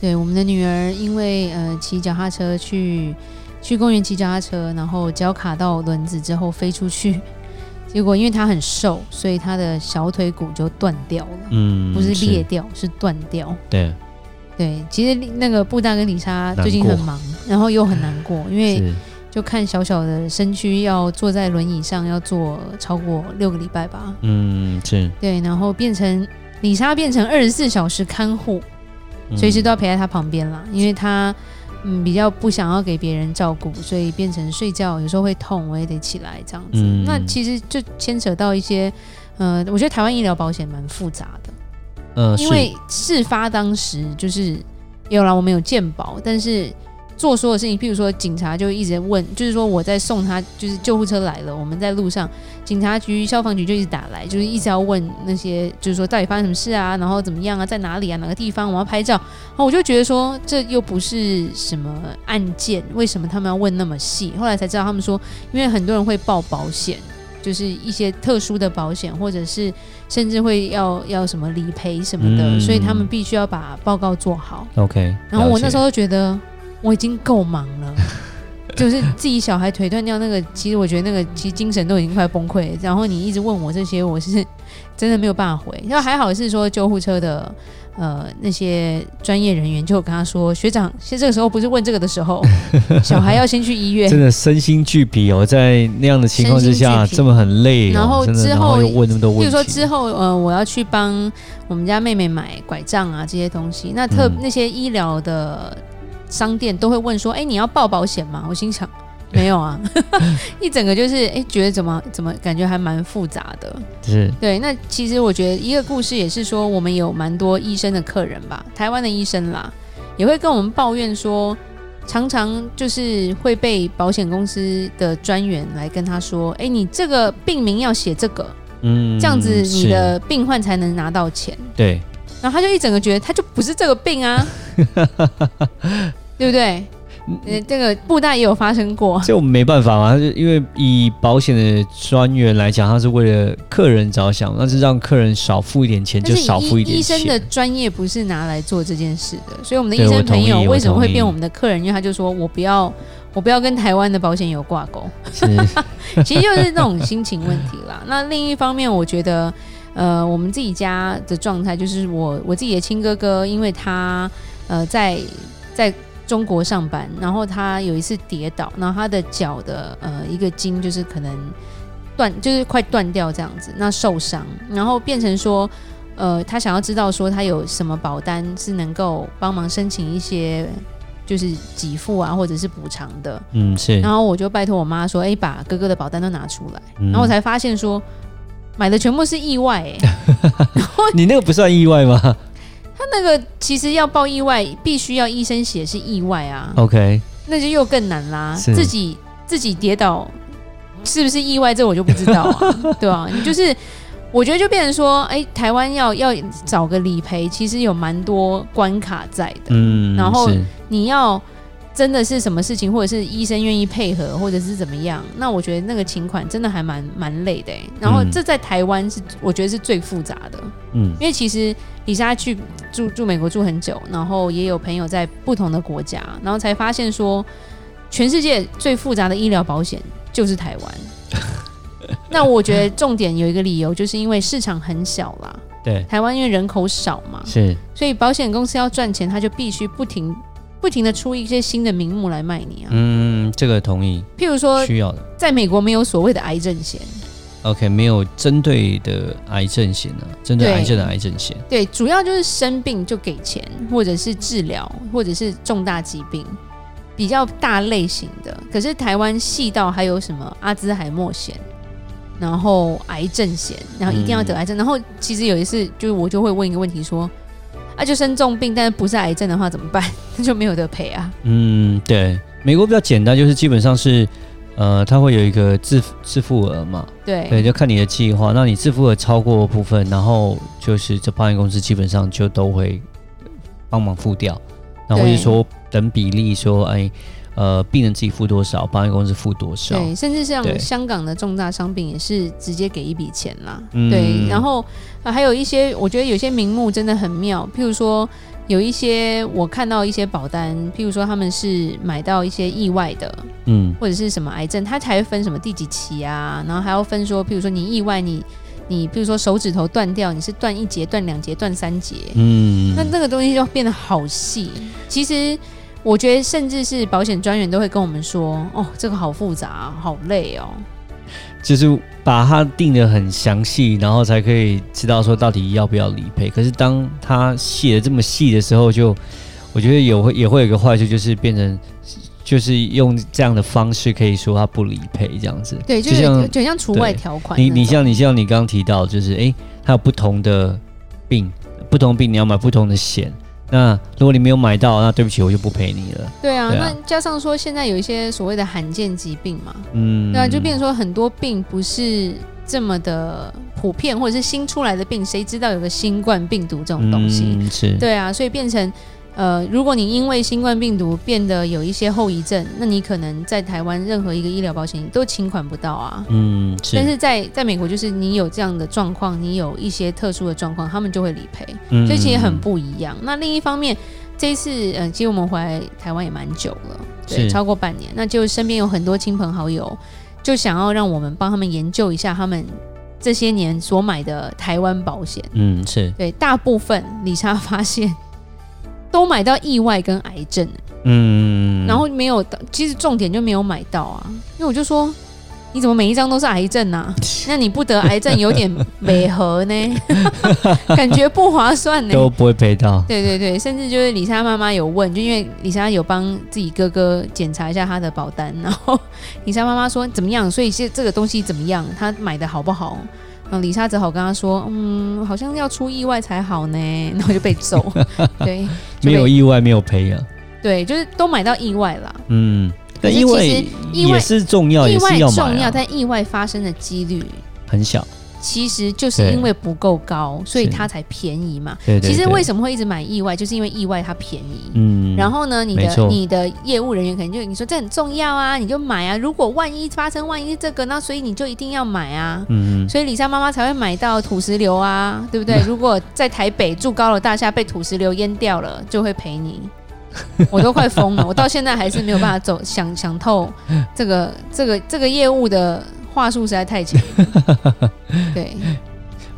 对，我们的女儿因为呃骑脚踏车去去公园骑脚踏车，然后脚卡到轮子之后飞出去，结果因为她很瘦，所以她的小腿骨就断掉了。嗯，不是裂掉，是，断掉。对对，其实那个布大跟李莎最近很忙，然后又很难过，因为就看小小的身躯要坐在轮椅上要坐超过六个礼拜吧。嗯，是。对，然后变成李莎变成二十四小时看护。随时都要陪在他旁边啦，因为他嗯比较不想要给别人照顾，所以变成睡觉有时候会痛，我也得起来这样子。嗯、那其实就牵扯到一些，呃，我觉得台湾医疗保险蛮复杂的，呃，因为事发当时就是有啦，我们有健保，但是。做所有事情，譬如说警察就一直问，就是说我在送他，就是救护车来了，我们在路上，警察局、消防局就一直打来，就是一直要问那些，就是说到底发生什么事啊，然后怎么样啊，在哪里啊，哪个地方我要拍照，然后我就觉得说这又不是什么案件，为什么他们要问那么细？后来才知道他们说，因为很多人会报保险，就是一些特殊的保险，或者是甚至会要要什么理赔什么的，嗯，所以他们必须要把报告做好。OK，然后我那时候就觉得。我已经够忙了，就 是自己小孩腿断掉那个，其实我觉得那个其实精神都已经快崩溃。然后你一直问我这些，我是真的没有办法回。那还好是说救护车的呃那些专业人员就跟他说，学长，现在这个时候不是问这个的时候，小孩要先去医院。真的身心俱疲哦，在那样的情况之下这么很累，哦，然后之后又问那么多问题，比如说之后呃我要去帮我们家妹妹买拐杖啊这些东西，那特、嗯、那些医疗的。商店都会问说：“哎，你要报保险吗？”我心想：“没有啊。”一整个就是哎，觉得怎么怎么感觉还蛮复杂的。是对。那其实我觉得一个故事也是说，我们有蛮多医生的客人吧，台湾的医生啦，也会跟我们抱怨说，常常就是会被保险公司的专员来跟他说：“哎，你这个病名要写这个，嗯，这样子你的病患才能拿到钱。”对。然后他就一整个觉得他就不是这个病啊，对不对？呃，这个布袋也有发生过，这我们没办法嘛，就因为以保险的专员来讲，他是为了客人着想，那是让客人少付一点钱就少付一点钱。医生的专业不是拿来做这件事的，所以我们的医生朋友为什么会变我们的客人？因为他就说我不要，我不要跟台湾的保险有挂钩，其实就是那种心情问题啦。那另一方面，我觉得。呃，我们自己家的状态就是我我自己的亲哥哥，因为他呃在在中国上班，然后他有一次跌倒，然后他的脚的呃一个筋就是可能断，就是快断掉这样子，那受伤，然后变成说呃他想要知道说他有什么保单是能够帮忙申请一些就是给付啊或者是补偿的，嗯是，然后我就拜托我妈说，哎把哥哥的保单都拿出来，嗯、然后我才发现说。买的全部是意外哎、欸，你那个不算意外吗？他那个其实要报意外，必须要医生写是意外啊。OK，那就又更难啦。自己自己跌倒是不是意外？这我就不知道啊，对啊，你就是我觉得就变成说，哎、欸，台湾要要找个理赔，其实有蛮多关卡在的。嗯，然后你要。真的是什么事情，或者是医生愿意配合，或者是怎么样？那我觉得那个请款真的还蛮蛮累的。然后这在台湾是我觉得是最复杂的，嗯，因为其实李莎去住住美国住很久，然后也有朋友在不同的国家，然后才发现说，全世界最复杂的医疗保险就是台湾。那我觉得重点有一个理由，就是因为市场很小啦。对，台湾因为人口少嘛，是，所以保险公司要赚钱，他就必须不停。不停的出一些新的名目来卖你啊！嗯，这个同意。譬如说，需要的，在美国没有所谓的癌症险。OK，没有针对的癌症险呢？针对癌症的癌症险。对，主要就是生病就给钱，或者是治疗，或者是重大疾病，比较大类型的。可是台湾细到还有什么阿兹海默险，然后癌症险，然后一定要得癌症。嗯、然后其实有一次，就是我就会问一个问题说。啊，就生重病，但是不是癌症的话怎么办？那 就没有得赔啊。嗯，对，美国比较简单，就是基本上是，呃，它会有一个自自付额嘛。对，对，就看你的计划，那你自付额超过部分，然后就是这保险公司基本上就都会帮忙付掉，然后或者说等比例说，哎。呃，病人自己付多少，保险公司付多少？对，甚至像香港的重大伤病也是直接给一笔钱啦。对，然后、呃、还有一些，我觉得有些名目真的很妙，譬如说有一些我看到一些保单，譬如说他们是买到一些意外的，嗯，或者是什么癌症，他才会分什么第几期啊，然后还要分说，譬如说你意外你你，譬如说手指头断掉，你是断一节、断两节、断三节，嗯，那这个东西就变得好细，其实。我觉得，甚至是保险专员都会跟我们说：“哦，这个好复杂，好累哦。”就是把它定得很详细，然后才可以知道说到底要不要理赔。可是当他写的这么细的时候，就我觉得也会也会有一个坏处，就是变成就是用这样的方式可以说他不理赔这样子。对，就像就像除外条款。你你像你像你刚刚提到，就是哎，他有不同的病，不同病你要买不同的险。那如果你没有买到，那对不起，我就不赔你了。对啊，对啊，那加上说现在有一些所谓的罕见疾病嘛，嗯，对啊，就变成说很多病不是这么的普遍，或者是新出来的病，谁知道有个新冠病毒这种东西？嗯，是，对啊，所以变成。呃，如果你因为新冠病毒变得有一些后遗症，那你可能在台湾任何一个医疗保险都清款不到啊。嗯，是。但是在在美国，就是你有这样的状况，你有一些特殊的状况，他们就会理赔。嗯，所以其实很不一样。那另一方面，这一次，呃，其实我们回来台湾也蛮久了，对，超过半年。那就身边有很多亲朋好友，就想要让我们帮他们研究一下他们这些年所买的台湾保险。嗯，是对，大部分理查发现。都买到意外跟癌症，嗯，然后没有，其实重点就没有买到啊，因为我就说，你怎么每一张都是癌症啊？那你不得癌症有点违和呢，感觉不划算呢，都不会赔到。对对对，甚至就是李莎妈妈有问，就因为李莎有帮自己哥哥检查一下他的保单，然后 李莎妈妈说怎么样？所以这这个东西怎么样？他买的好不好？嗯，李莎只好跟他说，嗯，好像要出意外才好呢，然后就被揍。对，没有意外没有赔啊。对，就是都买到意外了。嗯，但意外也是重要，意外重要，但意外发生的几率很小。其实就是因为不够高，所以它才便宜嘛。对对对，其实为什么会一直买意外，就是因为意外它便宜。嗯。然后呢，你的你的业务人员可能就你说这很重要啊，你就买啊。如果万一发生万一这个，那所以你就一定要买啊。嗯。所以李莎妈妈才会买到土石流啊，对不对？如果在台北住高楼大厦被土石流淹掉了，就会赔你。我都快疯了，我到现在还是没有办法走想想透这个这个这个业务的。话术实在太强，对，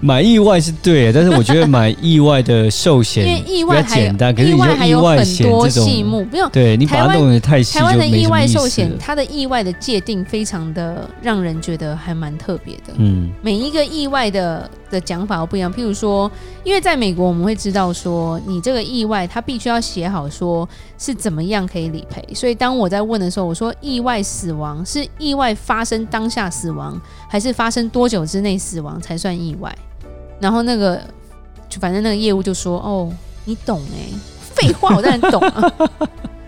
买意外是对，但是我觉得 买意外的寿险，因为意外还简单，可是意外还有很多细目，不用对你把它弄得太细，台湾的意外寿险，它的意外的界定非常的让人觉得还蛮特别的。嗯，每一个意外的的讲法都不一样。譬如说，因为在美国我们会知道说，你这个意外它必须要写好说是怎么样可以理赔。所以当我在问的时候，我说意外死亡是意外发生当下死亡，还是发生多久之内死亡才算意外？然后那个，就反正那个业务就说：“哦，你懂哎，废话，我当然懂啊。”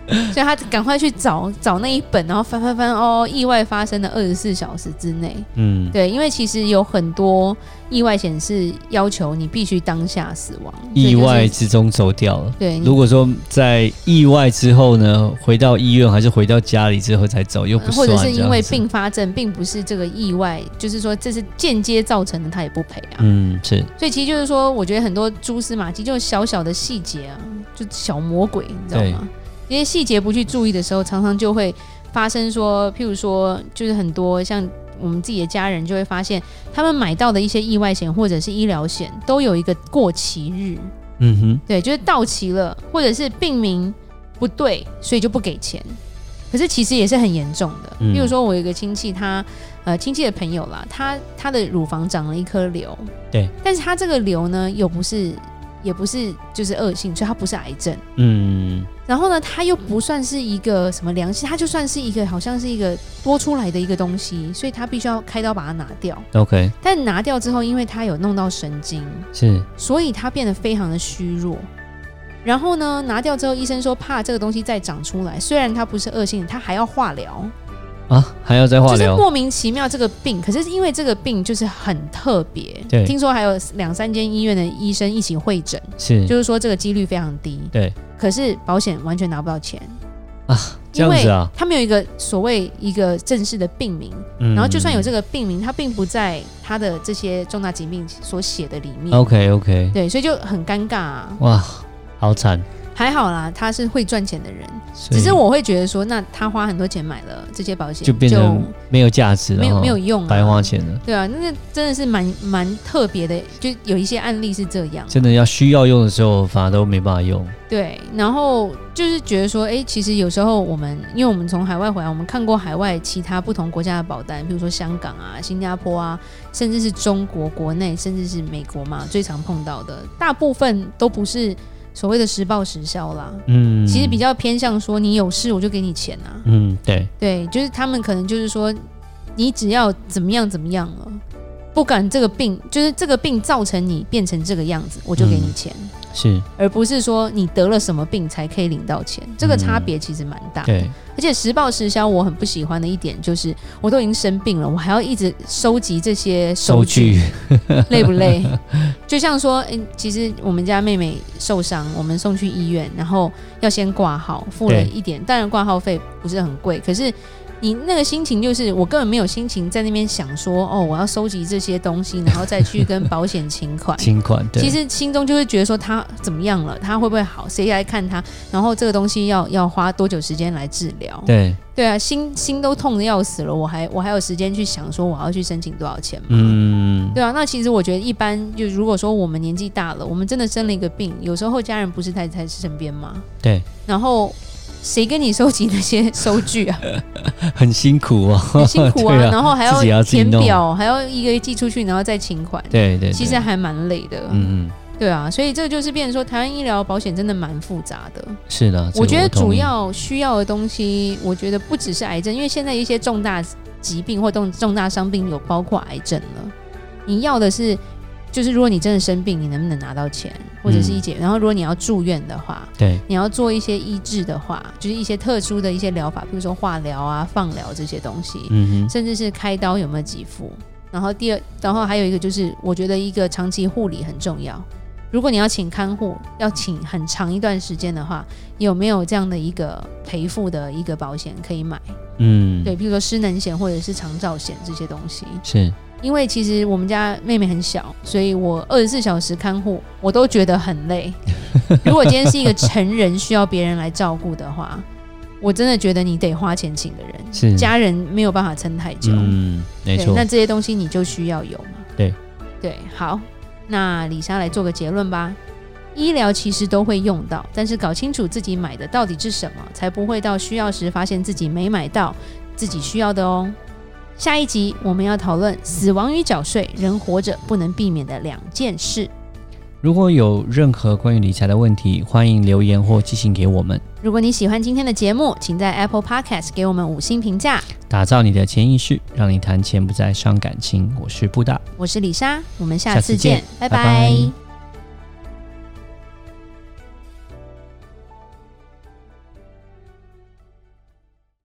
所以他赶快去找找那一本，然后翻翻翻，哦，意外发生的二十四小时之内，嗯，对，因为其实有很多意外险是要求你必须当下死亡，意外之中走掉了。对，如果说在意外之后呢，回到医院还是回到家里之后才走，又不，或者是因为并发症，并不是这个意外，就是说这是间接造成的，他也不赔啊。嗯，是。所以其实就是说，我觉得很多蛛丝马迹，就是小小的细节啊，就小魔鬼，你知道吗？这些细节不去注意的时候，常常就会发生说，譬如说，就是很多像我们自己的家人就会发现，他们买到的一些意外险或者是医疗险都有一个过期日。嗯哼，对，就是到期了，或者是病名不对，所以就不给钱。可是其实也是很严重的。比如说，我有一个亲戚，他呃亲戚的朋友啦，他他的乳房长了一颗瘤。对，但是他这个瘤呢，又不是。也不是就是恶性，所以它不是癌症。嗯，然后呢，它又不算是一个什么良性，它就算是一个好像是一个多出来的一个东西，所以它必须要开刀把它拿掉。OK，但拿掉之后，因为它有弄到神经，是，所以它变得非常的虚弱。然后呢，拿掉之后，医生说怕这个东西再长出来。虽然它不是恶性，它还要化疗啊，还要再化疗，就是莫名其妙这个病。可是因为这个病就是很特别，对，听说还有两三间医院的医生一起会诊，是，就是说这个几率非常低，对。可是保险完全拿不到钱。啊，这样子啊，他们有一个所谓一个正式的病名，嗯，然后就算有这个病名，它并不在他的这些重大疾病所写的里面。OK OK，对，所以就很尴尬啊，哇。好惨，还好啦，他是会赚钱的人，只是我会觉得说，那他花很多钱买了这些保险，就变成没有价值了，没有没有用，白花钱了。对啊，那真的是蛮蛮特别的，就有一些案例是这样，真的要需要用的时候，反而都没办法用。对，然后就是觉得说，哎，其实有时候我们，因为我们从海外回来，我们看过海外其他不同国家的保单，比如说香港啊、新加坡啊，甚至是中国国内，甚至是美国嘛，最常碰到的，大部分都不是。所谓的实报实销啦，嗯，其实比较偏向说你有事我就给你钱啊，嗯，对，对，就是他们可能就是说，你只要怎么样怎么样了，不管这个病，就是这个病造成你变成这个样子，我就给你钱。嗯是，而不是说你得了什么病才可以领到钱，这个差别其实蛮大的。对，而且实报实销，我很不喜欢的一点就是，我都已经生病了，我还要一直收集这些收据，收据 累不累？就像说，哎，其实我们家妹妹受伤，我们送去医院，然后要先挂号，付了一点，当然挂号费不是很贵，可是。你那个心情就是，我根本没有心情在那边想说，哦，我要收集这些东西，然后再去跟保险请款。请款，对。其实心中就会觉得说，他怎么样了？他会不会好？谁来看他？然后这个东西要要花多久时间来治疗？对。对啊，心心都痛的要死了，我还我还有时间去想说我要去申请多少钱吗？嗯。对啊，那其实我觉得一般，就如果说我们年纪大了，我们真的生了一个病，有时候家人不是太在身边吗？对。然后。谁跟你收集那些收据啊？很辛苦哦，很辛苦啊，啊然后还要填表，还要一个一个寄出去，然后再请款。对，对对，其实还蛮累的。嗯嗯，对啊，所以这就是变成说，台湾医疗保险真的蛮复杂的。是的，我觉得主要需要的东西，我觉得不只是癌症，因为现在一些重大疾病或重重大伤病有包括癌症了，你要的是。就是如果你真的生病，你能不能拿到钱，或者是一解？嗯、然后如果你要住院的话，对，你要做一些医治的话，就是一些特殊的一些疗法，比如说化疗啊、放疗这些东西，嗯哼，甚至是开刀有没有给付？然后第二，然后还有一个就是，我觉得一个长期护理很重要。如果你要请看护，要请很长一段时间的话，有没有这样的一个赔付的一个保险可以买？嗯，对，比如说失能险或者是长照险这些东西是。因为其实我们家妹妹很小，所以我二十四小时看护，我都觉得很累。如果今天是一个成人需要别人来照顾的话，我真的觉得你得花钱请的人，是家人没有办法撑太久。嗯，没错。那这些东西你就需要有嘛？对，对。好，那李莎来做个结论吧。医疗其实都会用到，但是搞清楚自己买的到底是什么，才不会到需要时发现自己没买到自己需要的哦。下一集我们要讨论死亡与缴税，人活着不能避免的两件事。如果有任何关于理财的问题，欢迎留言或寄信给我们。如果你喜欢今天的节目，请在 Apple Podcast 给我们五星评价。打造你的潜意识，让你谈钱不再伤感情。我是布大，我是李莎，我们下次见，次见拜拜。拜拜。